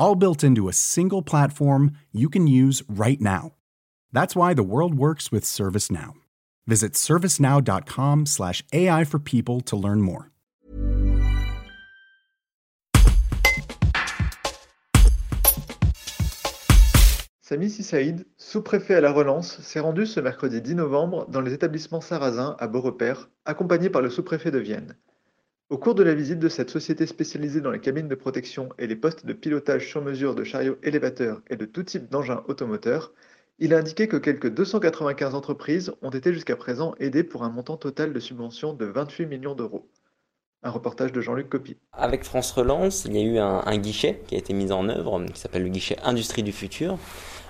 all built into a single platform you can use right now. That's why the world works with ServiceNow. Visit servicenow.com/slash AI for people to learn more. Sami Sissaïd, sous-préfet à la relance, s'est rendu ce mercredi 10 novembre dans les établissements sarrasins à Beaurepaire, accompagné par le sous-préfet de Vienne. Au cours de la visite de cette société spécialisée dans les cabines de protection et les postes de pilotage sur mesure de chariots élévateurs et de tout type d'engins automoteurs, il a indiqué que quelques 295 entreprises ont été jusqu'à présent aidées pour un montant total de subventions de 28 millions d'euros. Un reportage de Jean-Luc Copy. Avec France Relance, il y a eu un, guichet qui a été mis en œuvre, qui s'appelle le guichet Industrie du futur,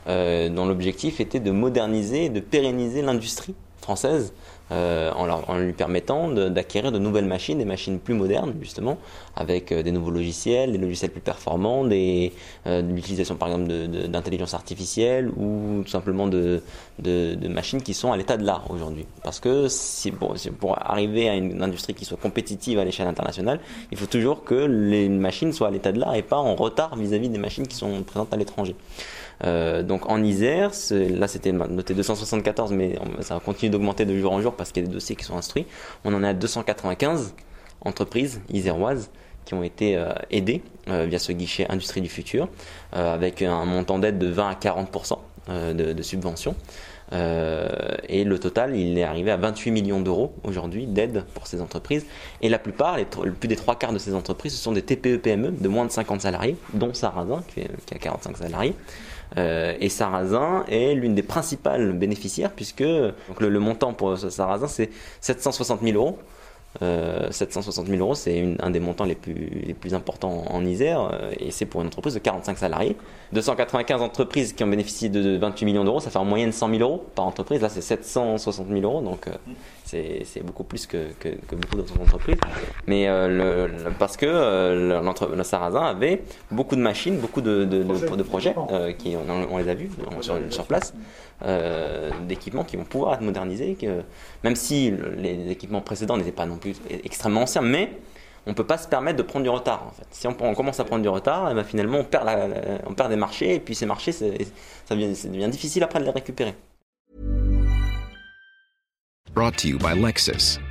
euh, dont l'objectif était de moderniser et de pérenniser l'industrie française euh, en, lui permettant d'acquérir de, nouvelles machines, des machines plus modernes justement, avec euh, des nouveaux logiciels, des logiciels plus performants, des, euh, l'utilisation par exemple d'intelligence artificielle ou tout simplement de, machines qui sont à l'état de l'art aujourd'hui. Parce que pour, arriver à une industrie qui soit compétitive à l'échelle internationale, il faut toujours que les machines soient à l'état de l'art et pas en retard vis-à-vis -vis des machines qui sont présentes à l'étranger. Euh, donc en Isère, là c'était noté 274, mais ça continue d'augmenter de jour en jour parce qu'il y a des dossiers qui sont instruits. On en a 295 entreprises iséroises qui ont été euh, aidées euh, via ce guichet Industrie du futur, avec un montant d'aide de 20 à 40% de, de subventions. et le total, il est arrivé à 28 millions d'euros aujourd'hui d'aide pour ces entreprises. Et la plupart, les, plus des trois quarts de ces entreprises, ce sont des TPE-PME de moins de 50 salariés, dont Sarrazin, qui, a 45 salariés. Euh, et Sarrazin est l'une des principales bénéficiaires puisque donc le, montant pour Sarrazin c'est 760 000 euros. 760 euh, 000 euros, c'est un des montants les plus, les plus importants en Isère euh, et c'est pour une entreprise de 45 salariés. 295 entreprises qui ont bénéficié de 28 millions d'euros, ça fait en moyenne 100 000 euros par entreprise. Là, c'est 760 000 euros, donc c'est beaucoup plus que, beaucoup d'autres entreprises. Mais euh, le, parce que euh, le Sarrazin avait beaucoup de machines, beaucoup de, de, projets, euh, qui, on, les a vus sur, sur place, d'équipements qui vont pouvoir être modernisés, que, même si les équipements précédents n'étaient pas non extrêmement anciens, mais on ne peut pas se permettre de prendre du retard. En fait. Si on, commence à prendre du retard, et eh ben, finalement on perd, on des marchés, et puis ces marchés, ça devient, difficile après de les récupérer. Brought to you by.